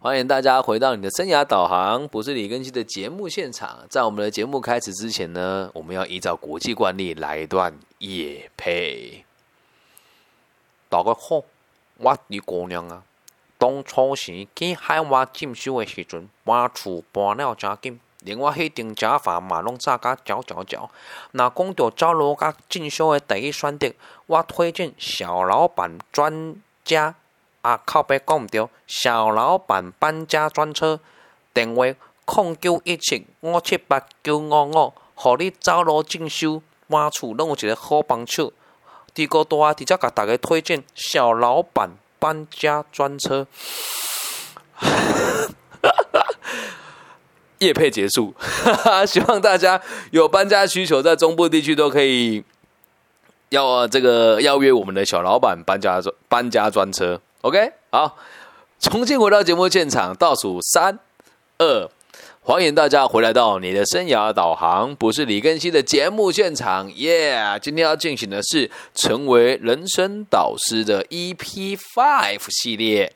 欢迎大家回到你的生涯导航，不是李根熙的节目现场。在我们的节目开始之前呢，我们要依照国际惯例来一段夜配。大家好，我李姑娘啊，当初时去海外进修的时阵，搬厝搬了真紧，连我迄顶假发嘛拢炸甲焦焦焦。那讲到走路甲进修的第一选择，我推荐小老板专家。啊，靠背讲毋对，小老板搬家专车，电话零九一七五七八九五五，互你走路进修，搬厝拢有一个好帮手。第二大啊，直接甲大家推荐小老板搬家专车。夜配结束，希望大家有搬家需求，在中部地区都可以要这个邀约我们的小老板搬家搬家专车。OK，好，重新回到节目现场，倒数三二，欢迎大家回来到你的生涯导航，不是李根熙的节目现场，耶！今天要进行的是成为人生导师的 EP Five 系列，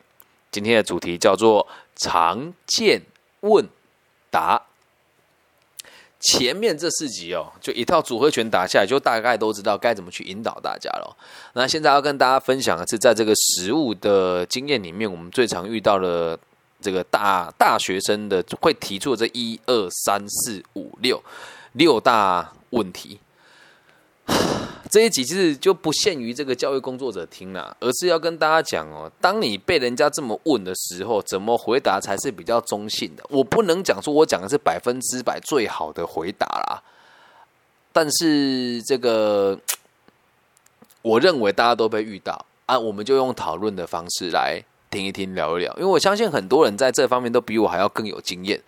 今天的主题叫做常见问答。前面这四集哦，就一套组合拳打下来，就大概都知道该怎么去引导大家了。那现在要跟大家分享的是，在这个实物的经验里面，我们最常遇到的这个大大学生的会提出这一二三四五六六大问题。这一集其实就不限于这个教育工作者听了，而是要跟大家讲哦，当你被人家这么问的时候，怎么回答才是比较中性的？我不能讲说我讲的是百分之百最好的回答啦，但是这个我认为大家都被遇到啊，我们就用讨论的方式来听一听、聊一聊，因为我相信很多人在这方面都比我还要更有经验。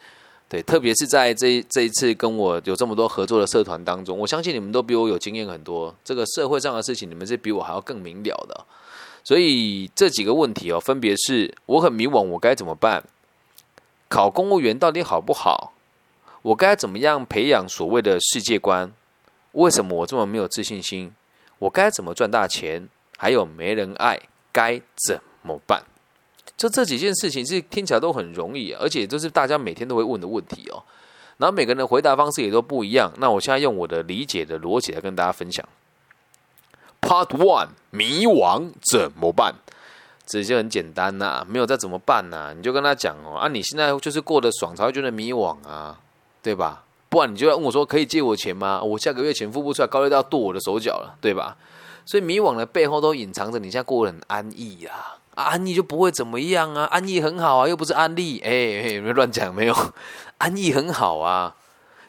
对，特别是在这这一次跟我有这么多合作的社团当中，我相信你们都比我有经验很多。这个社会上的事情，你们是比我还要更明了的。所以这几个问题哦，分别是：我很迷惘，我该怎么办？考公务员到底好不好？我该怎么样培养所谓的世界观？为什么我这么没有自信心？我该怎么赚大钱？还有没人爱，该怎么办？就这几件事情是听起来都很容易，而且都是大家每天都会问的问题哦。然后每个人的回答方式也都不一样。那我现在用我的理解的逻辑来跟大家分享。Part One：迷惘怎么办？这就很简单呐，没有再怎么办呐？你就跟他讲哦，啊，你现在就是过得爽才会觉得迷惘啊，对吧？不然你就要问我说，可以借我钱吗？我下个月钱付不出来，高利贷要剁我的手脚了，对吧？所以迷惘的背后都隐藏着你现在过得很安逸呀。安逸就不会怎么样啊，安逸很好啊，又不是安利，哎，别乱讲，没有，安逸很好啊。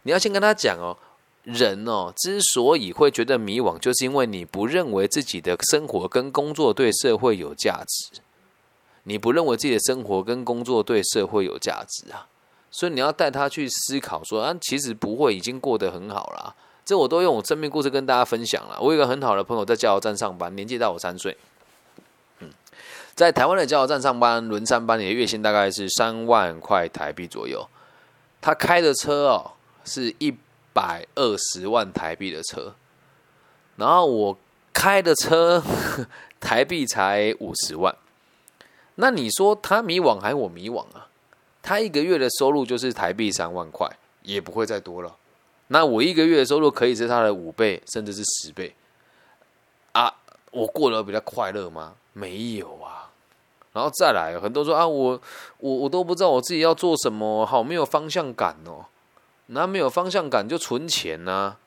你要先跟他讲哦，人哦，之所以会觉得迷惘，就是因为你不认为自己的生活跟工作对社会有价值，你不认为自己的生活跟工作对社会有价值啊，所以你要带他去思考说，啊，其实不会，已经过得很好了。这我都用我生命故事跟大家分享了。我有一个很好的朋友在加油站上班，年纪大我三岁。在台湾的加油站上班，轮三班，你的月薪大概是三万块台币左右。他开的车哦，是一百二十万台币的车。然后我开的车，台币才五十万。那你说他迷惘还是我迷惘啊？他一个月的收入就是台币三万块，也不会再多了。那我一个月的收入可以是他的五倍，甚至是十倍。啊，我过得比较快乐吗？没有啊。然后再来，很多说啊，我我我都不知道我自己要做什么，好没有方向感哦。那没有方向感就存钱呐。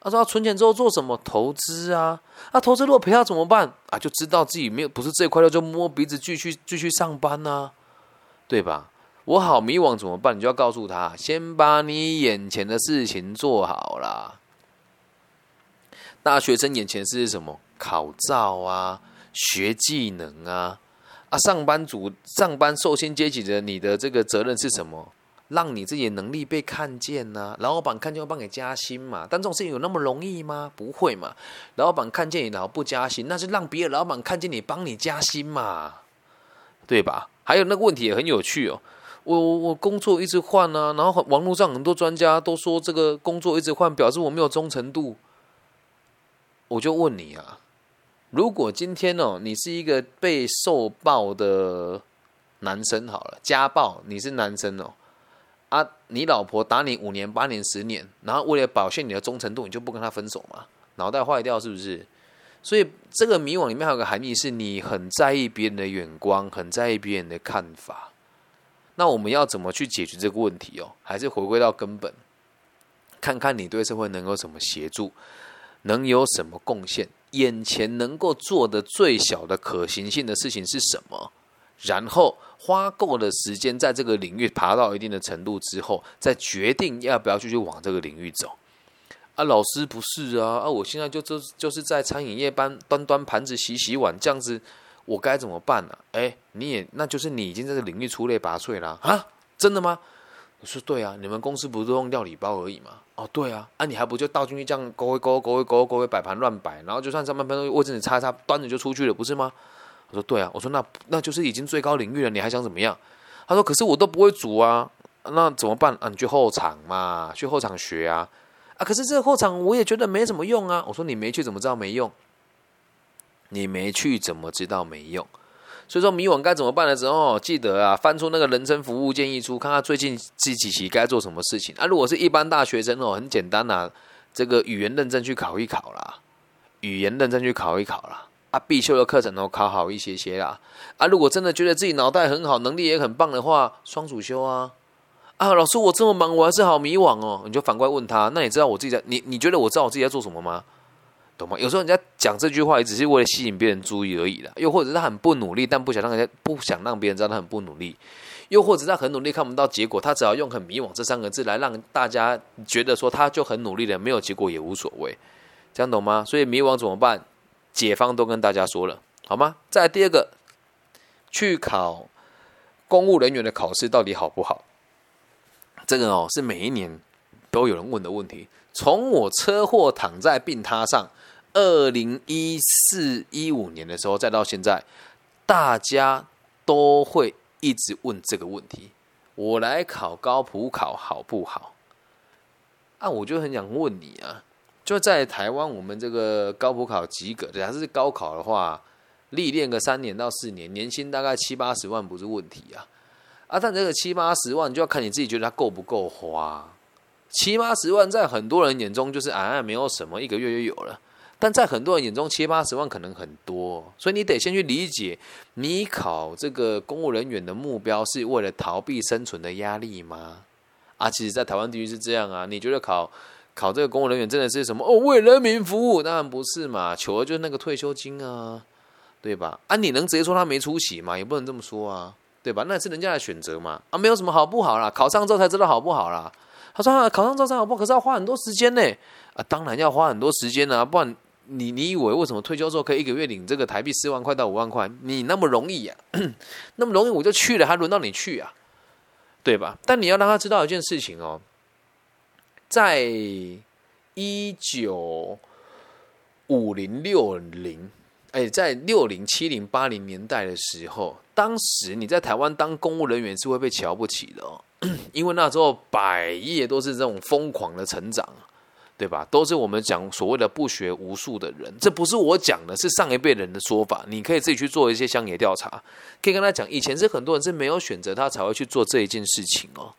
他说存钱之后做什么？投资啊。啊，投资如果赔掉怎么办？啊，就知道自己没有不是这块料，就摸鼻子继续继续上班呐，对吧？我好迷惘怎么办？你就要告诉他，先把你眼前的事情做好啦。大学生眼前是什么？考照啊，学技能啊。啊，上班族、上班受薪阶级的，你的这个责任是什么？让你自己的能力被看见呐，老板看见会帮你加薪嘛？但这种事情有那么容易吗？不会嘛？老板看见你然后不加薪，那是让别的老板看见你帮你加薪嘛？对吧？还有那个问题也很有趣哦。我我工作一直换啊，然后网络上很多专家都说这个工作一直换表示我没有忠诚度。我就问你啊。如果今天哦，你是一个被受暴的男生好了，家暴你是男生哦，啊，你老婆打你五年、八年、十年，然后为了表现你的忠诚度，你就不跟他分手吗？脑袋坏掉是不是？所以这个迷惘里面还有个含义，是你很在意别人的眼光，很在意别人的看法。那我们要怎么去解决这个问题哦？还是回归到根本，看看你对社会能够什么协助，能有什么贡献，眼前能够做的最小的可行性的事情是什么？然后花够的时间在这个领域爬到一定的程度之后，再决定要不要继续往这个领域走。啊，老师不是啊，啊，我现在就就就是在餐饮业班端端盘子、洗洗碗这样子，我该怎么办呢？哎，你也那就是你已经在这个领域出类拔萃了啊？真的吗？我说对啊，你们公司不是都用料理包而已吗？哦，对啊，啊，你还不就倒进去这样勾一勾、勾一勾、勾一摆盘乱摆，然后就算上半分钟位置你擦一擦，端着就出去了，不是吗？我说对啊，我说那那就是已经最高领域了，你还想怎么样？他说可是我都不会煮啊，那怎么办啊？你去后场嘛，去后场学啊。啊！可是这个后场我也觉得没什么用啊。我说你没去怎么知道没用？你没去怎么知道没用？所以说迷惘该怎么办的时候，记得啊，翻出那个人生服务建议书，看看最近这几期该做什么事情啊。如果是一般大学生哦，很简单呐，这个语言认证去考一考啦，语言认证去考一考啦。啊，必修的课程都考好一些些啦。啊，如果真的觉得自己脑袋很好，能力也很棒的话，双主修啊。啊，老师，我这么忙，我还是好迷惘哦。你就反过来问他，那你知道我自己在你你觉得我知道我自己在做什么吗？懂吗？有时候人家讲这句话也只是为了吸引别人注意而已啦。又或者他很不努力，但不想让人家不想让别人知道他很不努力。又或者他很努力，看不到结果，他只要用很迷惘这三个字来让大家觉得说他就很努力了，没有结果也无所谓。这样懂吗？所以迷惘怎么办？解方都跟大家说了，好吗？再来第二个，去考公务人员的考试到底好不好？这个哦，是每一年都有人问的问题。从我车祸躺在病榻上，二零一四一五年的时候，再到现在，大家都会一直问这个问题：我来考高普考好不好？啊，我就很想问你啊，就在台湾，我们这个高普考及格，的，还是高考的话，历练个三年到四年，年薪大概七八十万不是问题啊。啊，但这个七八十万就要看你自己觉得它够不够花。七八十万在很多人眼中就是啊，没有什么，一个月就有了。但在很多人眼中，七八十万可能很多，所以你得先去理解，你考这个公务人员的目标是为了逃避生存的压力吗？啊，其实，在台湾地区是这样啊。你觉得考考这个公务人员真的是什么？哦，为人民服务？当然不是嘛，求的就是那个退休金啊，对吧？啊，你能直接说他没出息吗？也不能这么说啊。对吧？那是人家的选择嘛，啊，没有什么好不好啦。考上之后才知道好不好啦。他说啊，考上之后才好不好，可是要花很多时间呢。啊，当然要花很多时间呢，不然你你以为为什么退休之后可以一个月领这个台币四万块到五万块？你那么容易呀？那么容易我就去了，还轮到你去啊？对吧？但你要让他知道一件事情哦，在一九五零六零。哎，在六零、七零、八零年代的时候，当时你在台湾当公务人员是会被瞧不起的哦，因为那时候百业都是这种疯狂的成长啊，对吧？都是我们讲所谓的不学无术的人，这不是我讲的，是上一辈人的说法。你可以自己去做一些乡野调查，可以跟他讲，以前是很多人是没有选择，他才会去做这一件事情哦。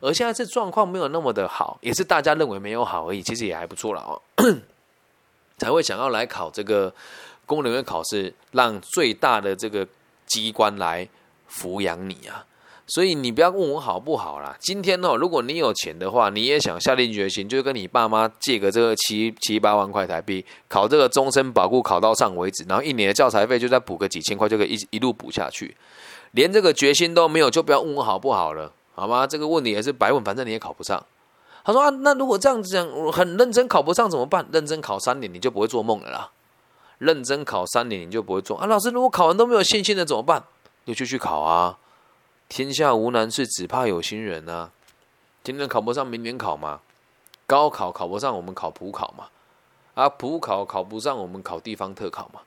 而现在这状况没有那么的好，也是大家认为没有好而已，其实也还不错了哦，才会想要来考这个。公人员考试让最大的这个机关来抚养你啊，所以你不要问我好不好啦。今天呢，如果你有钱的话，你也想下定决心，就跟你爸妈借个这个七七八万块台币，考这个终身保固考到上为止，然后一年的教材费就再补个几千块，就可以一一路补下去。连这个决心都没有，就不要问我好不好了，好吗？这个问题也是白问，反正你也考不上。他说啊，那如果这样子讲，很认真考不上怎么办？认真考三年，你就不会做梦了啦。认真考三年，你就不会做啊！老师，如果考完都没有信心的怎么办？就继续考啊！天下无难事，只怕有心人啊！今年考不上，明年考嘛？高考考不上，我们考普考嘛？啊，普考考不上，我们考地方特考嘛？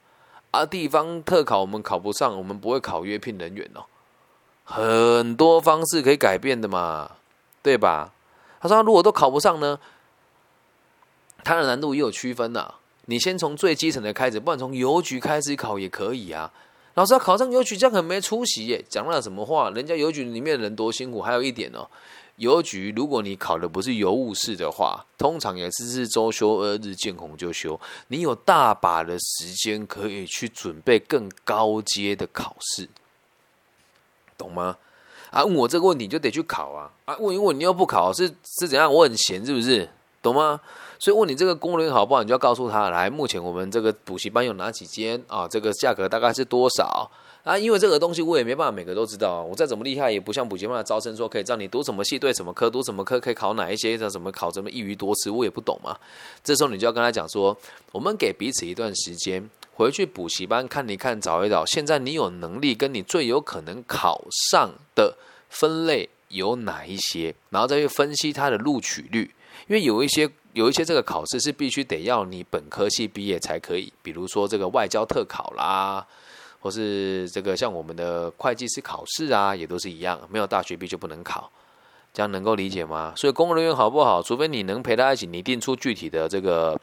啊，地方特考我们考不上，我们不会考约聘人员哦。很多方式可以改变的嘛，对吧？他说，如果都考不上呢？它的难度也有区分呐。你先从最基层的开始，不然从邮局开始考也可以啊。老师要考上邮局，这样很没出息耶！讲了什么话？人家邮局里面的人多辛苦。还有一点哦，邮局如果你考的不是邮务士的话，通常也是是周休二日，见红就休。你有大把的时间可以去准备更高阶的考试，懂吗？啊，问我这个问题就得去考啊！啊，问一问你又不考，是是怎样？我很闲是不是？懂吗？所以问你这个工人好不好，你就要告诉他，来，目前我们这个补习班有哪几间啊？这个价格大概是多少啊？因为这个东西我也没办法每个都知道啊。我再怎么厉害，也不像补习班的招生说可以让你读什么系对什么科，读什么科可以考哪一些，叫什么考什么一鱼多吃，我也不懂嘛。这时候你就要跟他讲说，我们给彼此一段时间，回去补习班看一看，找一找，现在你有能力跟你最有可能考上的分类有哪一些，然后再去分析它的录取率，因为有一些。有一些这个考试是必须得要你本科系毕业才可以，比如说这个外交特考啦，或是这个像我们的会计师考试啊，也都是一样，没有大学毕就不能考，这样能够理解吗？所以公务人员好不好？除非你能陪他一起拟定出具体的这个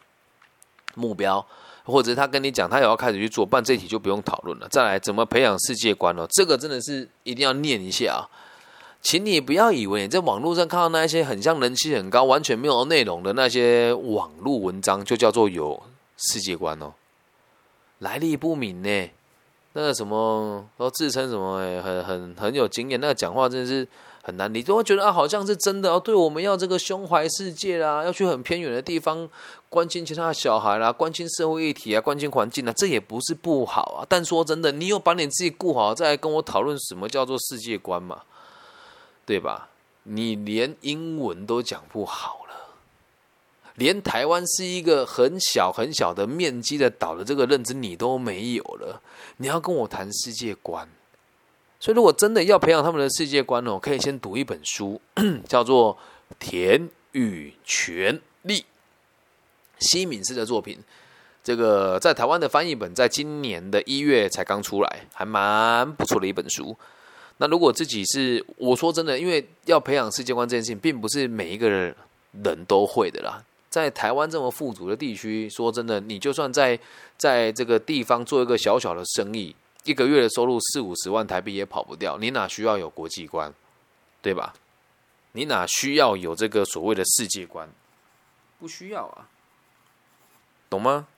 目标，或者他跟你讲他也要开始去做，办这题就不用讨论了。再来，怎么培养世界观哦？这个真的是一定要念一下啊。请你不要以为你在网络上看到那些很像人气很高、完全没有内容的那些网络文章，就叫做有世界观哦，来历不明呢。那个什么都自称什么很很很有经验，那个讲话真的是很难，你都会觉得啊，好像是真的哦。对我们要这个胸怀世界啦，要去很偏远的地方关心其他小孩啦，关心社会议题啊，关心环境啊，这也不是不好啊。但说真的，你有把你自己顾好，再来跟我讨论什么叫做世界观嘛？对吧？你连英文都讲不好了，连台湾是一个很小很小的面积的岛的这个认知你都没有了，你要跟我谈世界观？所以，如果真的要培养他们的世界观哦，可以先读一本书，叫做《田与权利》，西敏寺的作品。这个在台湾的翻译本，在今年的一月才刚出来，还蛮不错的一本书。那如果自己是我说真的，因为要培养世界观这件事情，并不是每一个人人都会的啦。在台湾这么富足的地区，说真的，你就算在在这个地方做一个小小的生意，一个月的收入四五十万台币也跑不掉。你哪需要有国际观，对吧？你哪需要有这个所谓的世界观？不需要啊，懂吗？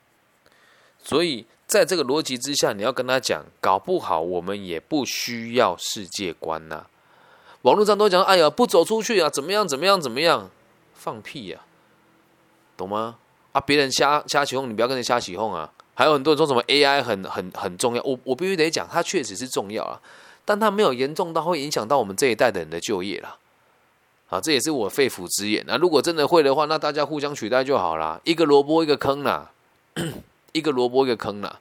所以。在这个逻辑之下，你要跟他讲，搞不好我们也不需要世界观呐。网络上都讲，哎呀，不走出去啊，怎么样，怎么样，怎么样？放屁呀，懂吗？啊，别人瞎瞎起哄，你不要跟着瞎起哄啊。还有很多人说什么 AI 很很很重要，我我必须得讲，它确实是重要啊，但它没有严重到会影响到我们这一代的人的就业了。啊，这也是我肺腑之言。那如果真的会的话，那大家互相取代就好了，一个萝卜一个坑啦。一个萝卜一个坑呐，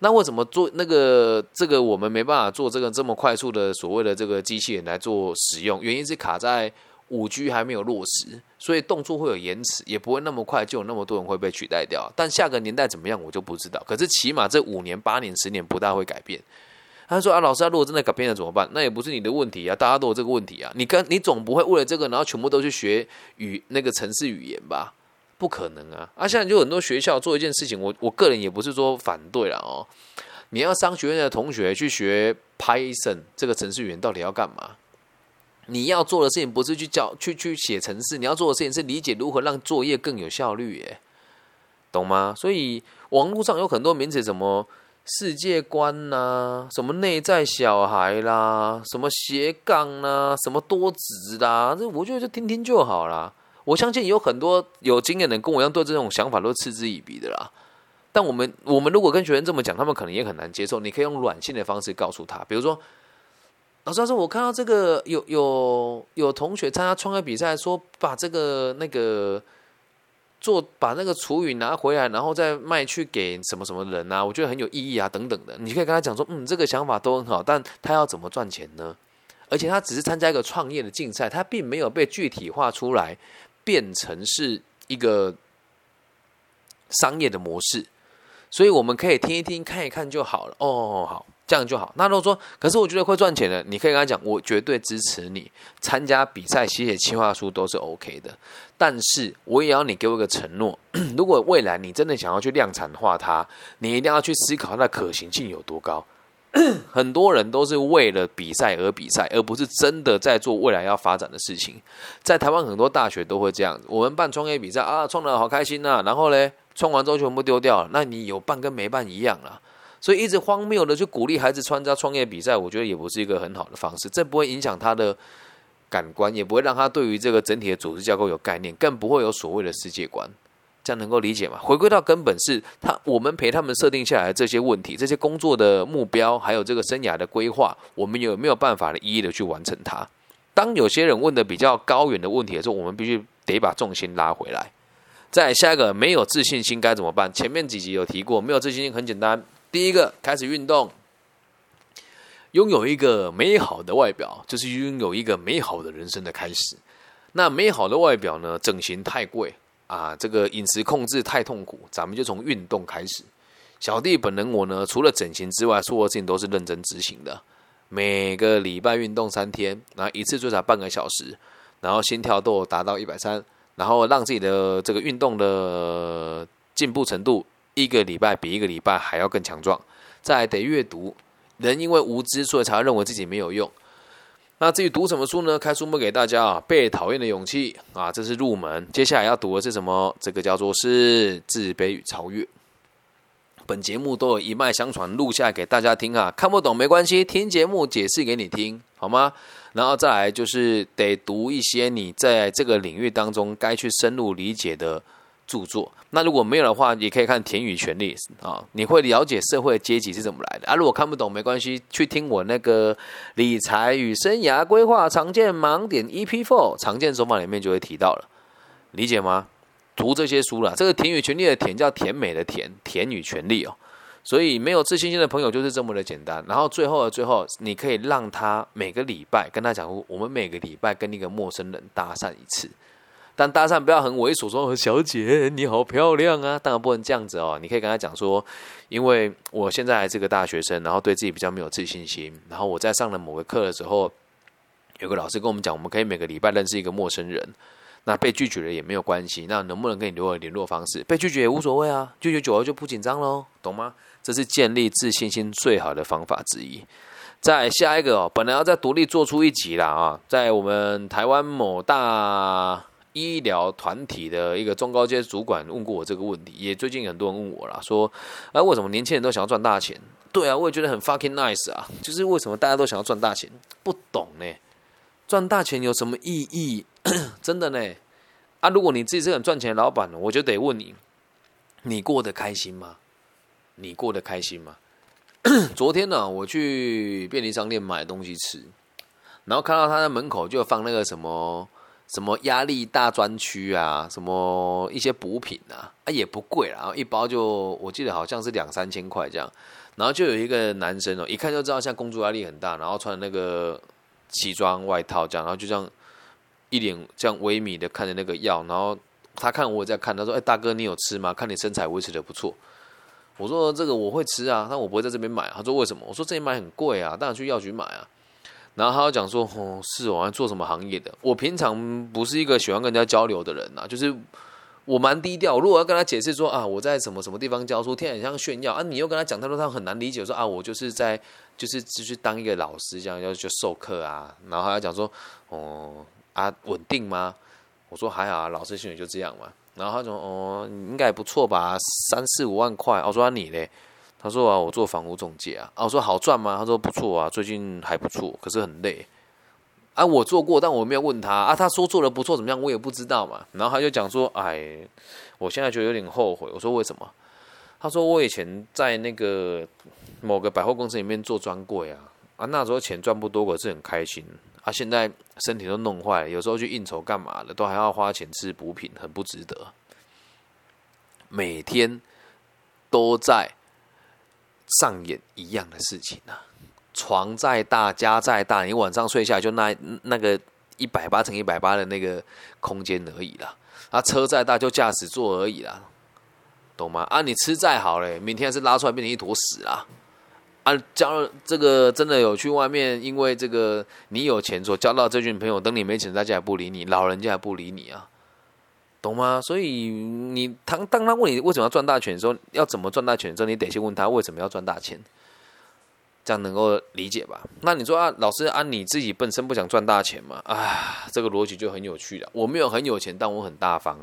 那为什么做那个这个我们没办法做这个这么快速的所谓的这个机器人来做使用？原因是卡在五 G 还没有落实，所以动作会有延迟，也不会那么快就有那么多人会被取代掉。但下个年代怎么样，我就不知道。可是起码这五年、八年、十年不大会改变。他说啊，老师，如果真的改变了怎么办？那也不是你的问题啊，大家都有这个问题啊。你跟你总不会为了这个，然后全部都去学语那个城市语言吧？不可能啊！啊，现在就很多学校做一件事情，我我个人也不是说反对了哦。你要商学院的同学去学 Python 这个程序员到底要干嘛？你要做的事情不是去教去去写程式，你要做的事情是理解如何让作业更有效率，耶，懂吗？所以网络上有很多名词，什么世界观呐，什么内在小孩啦，什么斜杠啦，什么多子啦，这我觉得就听听就好啦。我相信有很多有经验的人跟我一样，对这种想法都嗤之以鼻的啦。但我们我们如果跟学生这么讲，他们可能也很难接受。你可以用软性的方式告诉他，比如说，老师，老师，我看到这个有有有同学参加创业比赛，说把这个那个做把那个厨余拿回来，然后再卖去给什么什么人啊？我觉得很有意义啊，等等的。你可以跟他讲说，嗯，这个想法都很好，但他要怎么赚钱呢？而且他只是参加一个创业的竞赛，他并没有被具体化出来。变成是一个商业的模式，所以我们可以听一听、看一看就好了。哦，好，这样就好。那如果说，可是我觉得会赚钱的，你可以跟他讲，我绝对支持你参加比赛、写写企划书都是 OK 的。但是我也要你给我一个承诺，如果未来你真的想要去量产化它，你一定要去思考它的可行性有多高。很多人都是为了比赛而比赛，而不是真的在做未来要发展的事情。在台湾很多大学都会这样，我们办创业比赛啊，创的好开心呐，然后嘞，创完之后全部丢掉了，那你有办跟没办一样了。所以一直荒谬的去鼓励孩子参加创业比赛，我觉得也不是一个很好的方式。这不会影响他的感官，也不会让他对于这个整体的组织架构有概念，更不会有所谓的世界观。这样能够理解吗？回归到根本是他，我们陪他们设定下来这些问题、这些工作的目标，还有这个生涯的规划，我们有没有办法的一一的去完成它？当有些人问的比较高远的问题的时候，我们必须得把重心拉回来。再下一个，没有自信心该怎么办？前面几集有提过，没有自信心很简单，第一个开始运动，拥有一个美好的外表，就是拥有一个美好的人生的开始。那美好的外表呢？整形太贵。啊，这个饮食控制太痛苦，咱们就从运动开始。小弟本人我呢，除了整形之外，所有事情都是认真执行的。每个礼拜运动三天，然后一次最少半个小时，然后心跳都有达到一百三，然后让自己的这个运动的进步程度，一个礼拜比一个礼拜还要更强壮。再得阅读，人因为无知，所以才认为自己没有用。那至于读什么书呢？开书目给大家啊，《被讨厌的勇气》啊，这是入门。接下来要读的是什么？这个叫做是自卑与超越。本节目都有一脉相传，录下来给大家听啊。看不懂没关系，听节目解释给你听，好吗？然后再来就是得读一些你在这个领域当中该去深入理解的。著作，那如果没有的话，也可以看《田与权利》啊，你会了解社会阶级是怎么来的啊。如果看不懂没关系，去听我那个理财与生涯规划常见盲点 EP Four 常见手法里面就会提到了，理解吗？读这些书了，这个《田与权利》的田叫甜美的甜，田与权利哦。所以没有自信心的朋友就是这么的简单。然后最后的最后，你可以让他每个礼拜跟他讲，我们每个礼拜跟一个陌生人搭讪一次。但搭讪不要很猥琐，说小姐你好漂亮啊！当然不能这样子哦。你可以跟他讲说，因为我现在还是个大学生，然后对自己比较没有自信心。然后我在上了某个课的时候，有个老师跟我们讲，我们可以每个礼拜认识一个陌生人。那被拒绝了也没有关系，那能不能跟你留个联络方式？被拒绝也无所谓啊，拒绝久了就不紧张喽，懂吗？这是建立自信心最好的方法之一。再下一个哦，本来要再独立做出一集啦啊，在我们台湾某大。医疗团体的一个中高阶主管问过我这个问题，也最近很多人问我啦，说，哎，为什么年轻人都想要赚大钱？对啊，我也觉得很 fucking nice 啊，就是为什么大家都想要赚大钱？不懂呢，赚大钱有什么意义？真的呢？啊，如果你自己是很赚钱的老板，我就得问你，你过得开心吗？你过得开心吗？昨天呢，我去便利商店买东西吃，然后看到他在门口就放那个什么。什么压力大专区啊，什么一些补品啊，啊也不贵啦，一包就我记得好像是两三千块这样，然后就有一个男生哦，一看就知道像工作压力很大，然后穿那个西装外套这样，然后就这样一脸这样微迷的看着那个药，然后他看我在看，他说：“哎，大哥你有吃吗？看你身材维持的不错。”我说：“这个我会吃啊，但我不会在这边买。”他说：“为什么？”我说：“这里买很贵啊，当然去药局买啊。”然后他讲说：“哦，是我还做什么行业的？我平常不是一个喜欢跟人家交流的人呐，就是我蛮低调。如果要跟他解释说啊，我在什么什么地方教书，听起来像炫耀啊。你又跟他讲，他说他很难理解，说啊，我就是在就是就是当一个老师这样要去授课啊。然后他讲说：哦啊，稳定吗？我说还好啊，老师薪水就这样嘛。然后他说：哦，应该不错吧，三四五万块。我说你嘞？”他说啊，我做房屋中介啊，啊，我说好赚吗？他说不错啊，最近还不错，可是很累。啊，我做过，但我没有问他啊。他说做的不错，怎么样？我也不知道嘛。然后他就讲说，哎，我现在觉得有点后悔。我说为什么？他说我以前在那个某个百货公司里面做专柜啊，啊，那时候钱赚不多，可是很开心。啊，现在身体都弄坏，有时候去应酬干嘛的，都还要花钱吃补品，很不值得。每天都在。上演一样的事情啊！床再大，家再大，你晚上睡下就那那个一百八乘一百八的那个空间而已啦。啊，车再大就驾驶座而已啦，懂吗？啊，你吃再好嘞，明天是拉出来变成一坨屎啦！啊，交这个真的有去外面，因为这个你有钱所交到这群朋友，等你没钱，大家也不理你，老人家也不理你啊。懂吗？所以你当当他问你为什么要赚大钱的时候，要怎么赚大钱的时候，你得先问他为什么要赚大钱。这样能够理解吧？那你说啊，老师啊，你自己本身不想赚大钱嘛？啊，这个逻辑就很有趣了。我没有很有钱，但我很大方。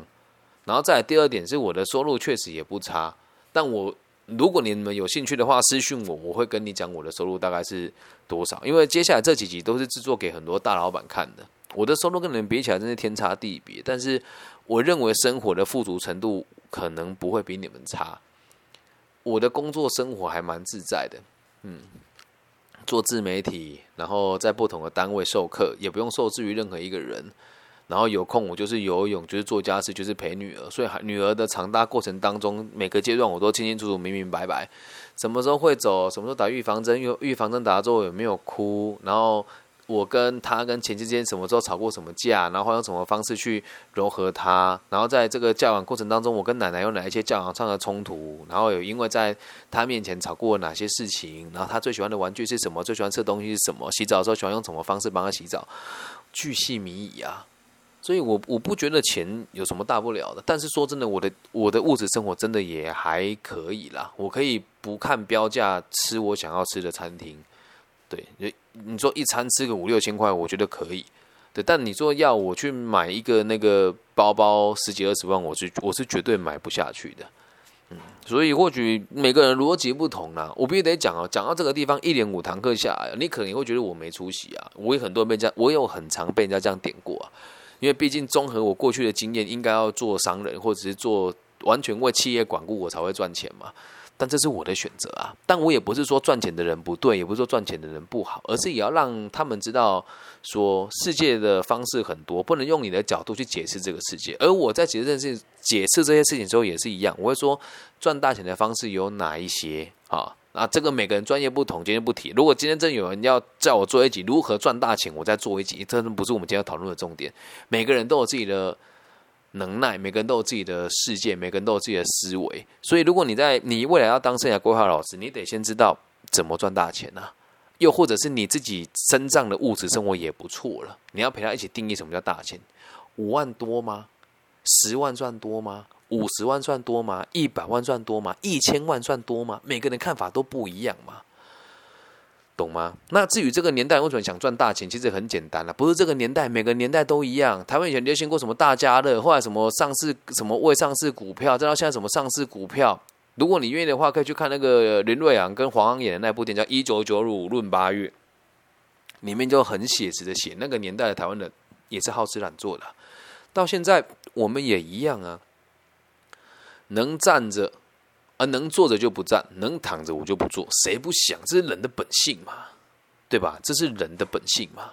然后再来第二点是，我的收入确实也不差。但我如果你们有兴趣的话，私讯我，我会跟你讲我的收入大概是多少。因为接下来这几集都是制作给很多大老板看的，我的收入跟你们比起来真是天差地别。但是我认为生活的富足程度可能不会比你们差。我的工作生活还蛮自在的，嗯。做自媒体，然后在不同的单位授课，也不用受制于任何一个人。然后有空我就是游泳，就是做家事，就是陪女儿。所以女儿的长大过程当中，每个阶段我都清清楚楚、明明白白，什么时候会走，什么时候打预防针，预预防针打了之后有没有哭，然后。我跟他跟前妻之间什么时候吵过什么架，然后用什么方式去柔和他，然后在这个教养过程当中，我跟奶奶有哪一些教养上的冲突，然后有因为在他面前吵过哪些事情，然后他最喜欢的玩具是什么，最喜欢吃的东西是什么，洗澡的时候喜欢用什么方式帮他洗澡，巨细靡遗啊！所以我我不觉得钱有什么大不了的，但是说真的，我的我的物质生活真的也还可以啦，我可以不看标价吃我想要吃的餐厅。对，你你说一餐吃个五六千块，我觉得可以。对，但你说要我去买一个那个包包十几二十万，我是我是绝对买不下去的。嗯，所以或许每个人逻辑不同啦。我必须得讲哦，讲到这个地方一连五堂课下来，你可能会觉得我没出息啊。我也很多人被这样，我有很常被人家这样点过啊。因为毕竟综合我过去的经验，应该要做商人或者是做完全为企业管顾，我才会赚钱嘛。但这是我的选择啊！但我也不是说赚钱的人不对，也不是说赚钱的人不好，而是也要让他们知道，说世界的方式很多，不能用你的角度去解释这个世界。而我在解释这些解释这些事情的时候，也是一样，我会说赚大钱的方式有哪一些啊？啊，这个每个人专业不同，今天不提。如果今天真有人要叫我做一集如何赚大钱，我再做一集，这不是我们今天要讨论的重点。每个人都有自己的。能耐，每个人都有自己的世界，每个人都有自己的思维。所以，如果你在你未来要当生涯规划老师，你得先知道怎么赚大钱啊。又或者是你自己身上的物质生活也不错了，你要陪他一起定义什么叫大钱？五万多吗？十万算多吗？五十万算多吗？一百万算多吗？一千万算多吗？每个人看法都不一样嘛。懂吗？那至于这个年代为什么想赚大钱，其实很简单了，不是这个年代，每个年代都一样。台湾以前流行过什么大家乐，后来什么上市什么未上市股票，再到现在什么上市股票。如果你愿意的话，可以去看那个林瑞阳跟黄安演的那部电影，叫《一九九五论八月》，里面就很写实的写那个年代的台湾人也是好吃懒做的。到现在我们也一样啊，能站着。而能坐着就不站，能躺着我就不坐，谁不想？这是人的本性嘛，对吧？这是人的本性嘛，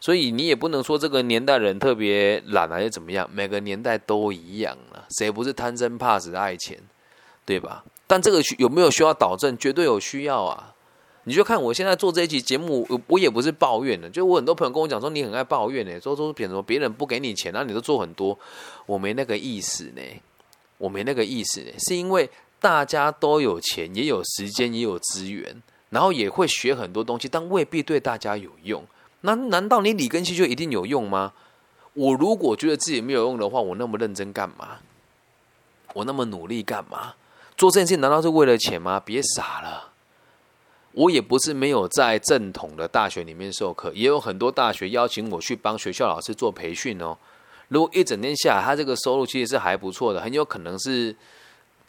所以你也不能说这个年代人特别懒还是怎么样，每个年代都一样了，谁不是贪生怕死爱钱，对吧？但这个有没有需要导正？绝对有需要啊！你就看我现在做这一期节目，我也不是抱怨的，就我很多朋友跟我讲说你很爱抱怨呢，说说别人别人不给你钱，那你都做很多，我没那个意思呢，我没那个意思呢，是因为。大家都有钱，也有时间，也有资源，然后也会学很多东西，但未必对大家有用。那难道你李根熙就一定有用吗？我如果觉得自己没有用的话，我那么认真干嘛？我那么努力干嘛？做这件事难道是为了钱吗？别傻了！我也不是没有在正统的大学里面授课，也有很多大学邀请我去帮学校老师做培训哦。如果一整天下来，他这个收入其实是还不错的，很有可能是。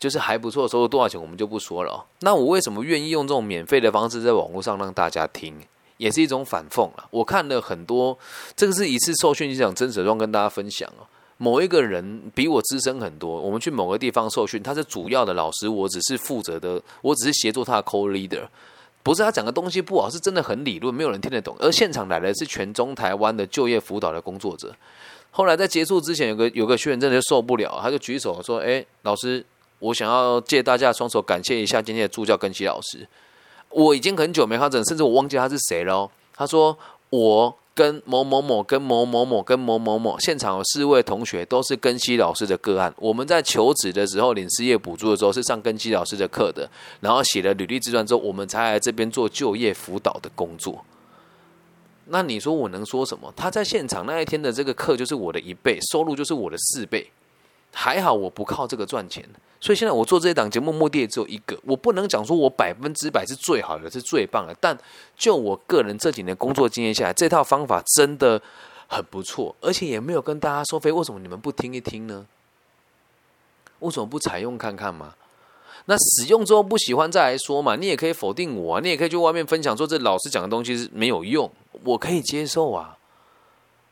就是还不错，收入多少钱我们就不说了。那我为什么愿意用这种免费的方式在网络上让大家听，也是一种反讽了。我看了很多，这个是一次受训就，讲真实状跟大家分享哦。某一个人比我资深很多，我们去某个地方受训，他是主要的老师，我只是负责的，我只是协助他的 co leader，不是他讲的东西不好，是真的很理论，没有人听得懂。而现场来的是全中台湾的就业辅导的工作者。后来在结束之前，有个有个学员真的受不了，他就举手说：“哎，老师。”我想要借大家的双手感谢一下今天的助教根熙老师。我已经很久没看诊，甚至我忘记他是谁了。他说我跟某某某、跟某某某、跟某某某现场有四位同学都是根熙老师的个案。我们在求职的时候领失业补助的时候是上根熙老师的课的，然后写了履历自传之后，我们才来这边做就业辅导的工作。那你说我能说什么？他在现场那一天的这个课就是我的一倍，收入就是我的四倍。还好我不靠这个赚钱，所以现在我做这一档节目目的也只有一个，我不能讲说我百分之百是最好的，是最棒的，但就我个人这几年工作经验下来，这套方法真的很不错，而且也没有跟大家收费，为什么你们不听一听呢？为什么不采用看看嘛？那使用之后不喜欢再来说嘛？你也可以否定我，你也可以去外面分享说这老师讲的东西是没有用，我可以接受啊。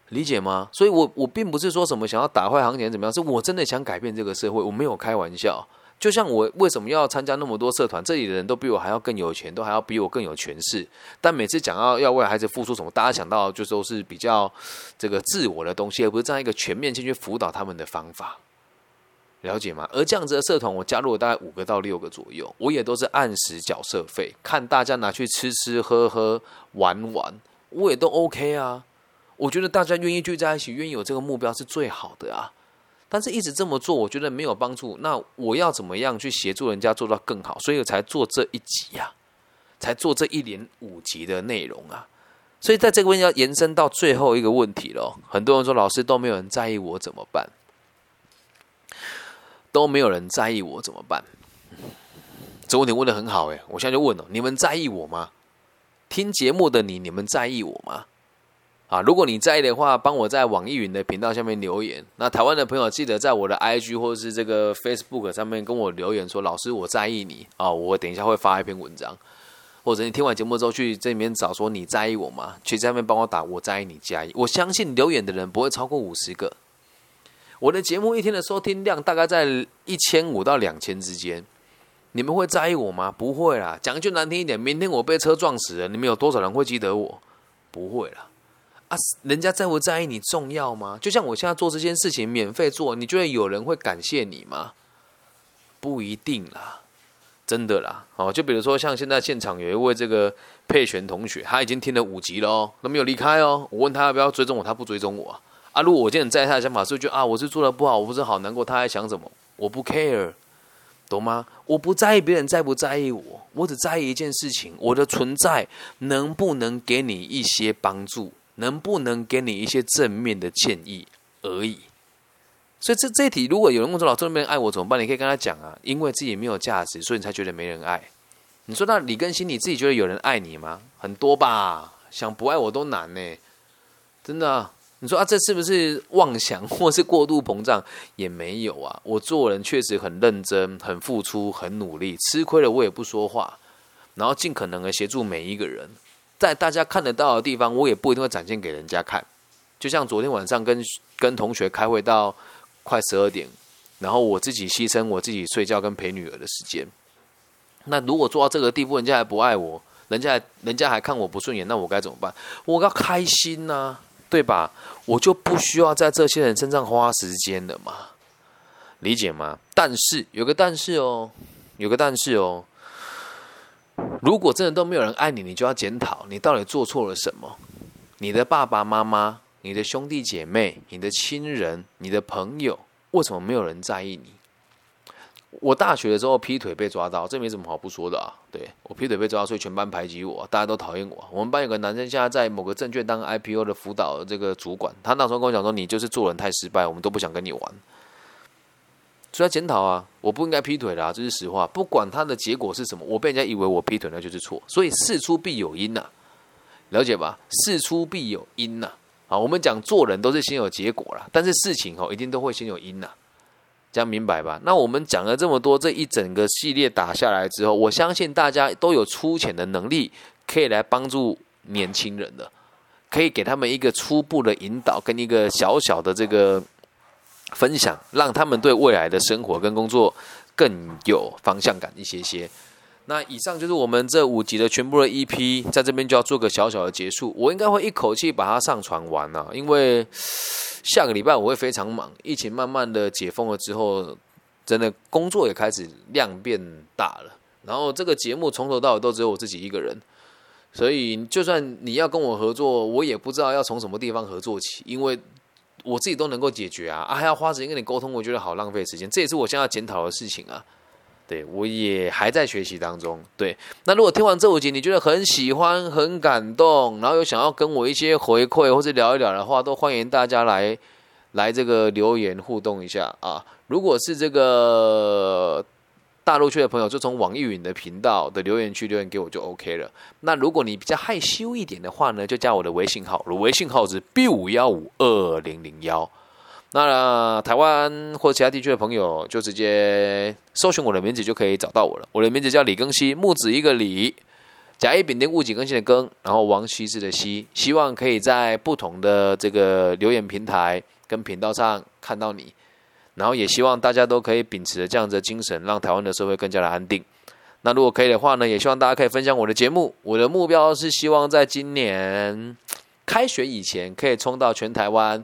理解吗？所以，我我并不是说什么想要打坏行情怎么样，是我真的想改变这个社会，我没有开玩笑。就像我为什么要参加那么多社团，这里的人都比我还要更有钱，都还要比我更有权势。但每次讲到要为孩子付出什么，大家想到就都是比较这个自我的东西，而不是这样一个全面性去辅导他们的方法。了解吗？而这样子的社团，我加入了大概五个到六个左右，我也都是按时缴社费，看大家拿去吃吃喝喝玩玩，我也都 OK 啊。我觉得大家愿意聚在一起，愿意有这个目标是最好的啊。但是，一直这么做，我觉得没有帮助。那我要怎么样去协助人家做到更好？所以我才做这一集呀，才做这一连五集的内容啊。所以，在这个问题要延伸到最后一个问题了。很多人说，老师都没有人在意我怎么办？都没有人在意我怎么办？这问题问的很好哎，我现在就问了：你们在意我吗？听节目的你，你们在意我吗？啊，如果你在意的话，帮我在网易云的频道下面留言。那台湾的朋友记得在我的 IG 或者是这个 Facebook 上面跟我留言说：“老师，我在意你啊！”我等一下会发一篇文章，或者你听完节目之后去这里面找说你在意我吗？去下面帮我打“我在意你”加一。我相信留言的人不会超过五十个。我的节目一天的收听量大概在一千五到两千之间。你们会在意我吗？不会啦。讲句难听一点，明天我被车撞死了，你们有多少人会记得我？不会啦。啊，人家在不在意你重要吗？就像我现在做这件事情免费做，你觉得有人会感谢你吗？不一定啦，真的啦。哦，就比如说像现在现场有一位这个佩璇同学，他已经听了五集了哦，都没有离开哦。我问他要不要追踪我，他不追踪我。啊，如果我今天在意他的想法是觉得啊，我是做的不好，我不是好难过，他还想什么？我不 care，懂吗？我不在意别人在不在意我，我只在意一件事情：我的存在能不能给你一些帮助。能不能给你一些正面的建议而已？所以这这一题，如果有人问说老师没人爱我怎么办？你可以跟他讲啊，因为自己没有价值，所以你才觉得没人爱。你说那李根新，你自己觉得有人爱你吗？很多吧，想不爱我都难呢，真的。你说啊，这是不是妄想 或是过度膨胀？也没有啊，我做人确实很认真、很付出、很努力，吃亏了我也不说话，然后尽可能的协助每一个人。在大家看得到的地方，我也不一定会展现给人家看。就像昨天晚上跟跟同学开会到快十二点，然后我自己牺牲我自己睡觉跟陪女儿的时间。那如果做到这个地步，人家还不爱我，人家人家还看我不顺眼，那我该怎么办？我要开心呐，对吧？我就不需要在这些人身上花时间了嘛，理解吗？但是有个但是哦，有个但是哦。如果真的都没有人爱你，你就要检讨你到底做错了什么。你的爸爸妈妈、你的兄弟姐妹、你的亲人、你的朋友，为什么没有人在意你？我大学的时候劈腿被抓到，这没什么好不说的啊。对我劈腿被抓到，所以全班排挤我，大家都讨厌我。我们班有个男生现在在某个证券当 IPO 的辅导这个主管，他那时候跟我讲说：“你就是做人太失败，我们都不想跟你玩。”出来检讨啊！我不应该劈腿啦，这是实话。不管他的结果是什么，我被人家以为我劈腿那就是错。所以事出必有因呐，了解吧？事出必有因呐。啊，我们讲做人都是先有结果啦，但是事情哦一定都会先有因呐，这样明白吧？那我们讲了这么多，这一整个系列打下来之后，我相信大家都有粗浅的能力，可以来帮助年轻人的，可以给他们一个初步的引导跟一个小小的这个。分享，让他们对未来的生活跟工作更有方向感一些些。那以上就是我们这五集的全部的 EP，在这边就要做个小小的结束。我应该会一口气把它上传完了，因为下个礼拜我会非常忙。疫情慢慢的解封了之后，真的工作也开始量变大了。然后这个节目从头到尾都只有我自己一个人，所以就算你要跟我合作，我也不知道要从什么地方合作起，因为。我自己都能够解决啊，啊还要花时间跟你沟通，我觉得好浪费时间，这也是我现在要检讨的事情啊。对我也还在学习当中。对，那如果听完这五集你觉得很喜欢、很感动，然后有想要跟我一些回馈或者聊一聊的话，都欢迎大家来来这个留言互动一下啊。如果是这个大陆区的朋友，就从网易云的频道的留言区留言给我就 OK 了。那如果你比较害羞一点的话呢，就加我的微信号，我的微信号是 B 五幺五二零零幺。那台湾或其他地区的朋友，就直接搜寻我的名字就可以找到我了。我的名字叫李庚希，木子一个李，甲乙丙丁戊己庚辛的庚，然后王羲之的羲。希望可以在不同的这个留言平台跟频道上看到你，然后也希望大家都可以秉持着这样的精神，让台湾的社会更加的安定。那如果可以的话呢，也希望大家可以分享我的节目。我的目标是希望在今年开学以前，可以冲到全台湾。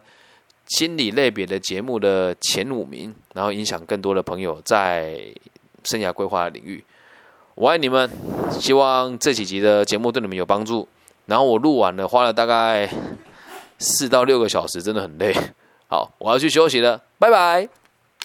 心理类别的节目的前五名，然后影响更多的朋友在生涯规划的领域。我爱你们，希望这几集的节目对你们有帮助。然后我录完了，花了大概四到六个小时，真的很累。好，我要去休息了，拜拜。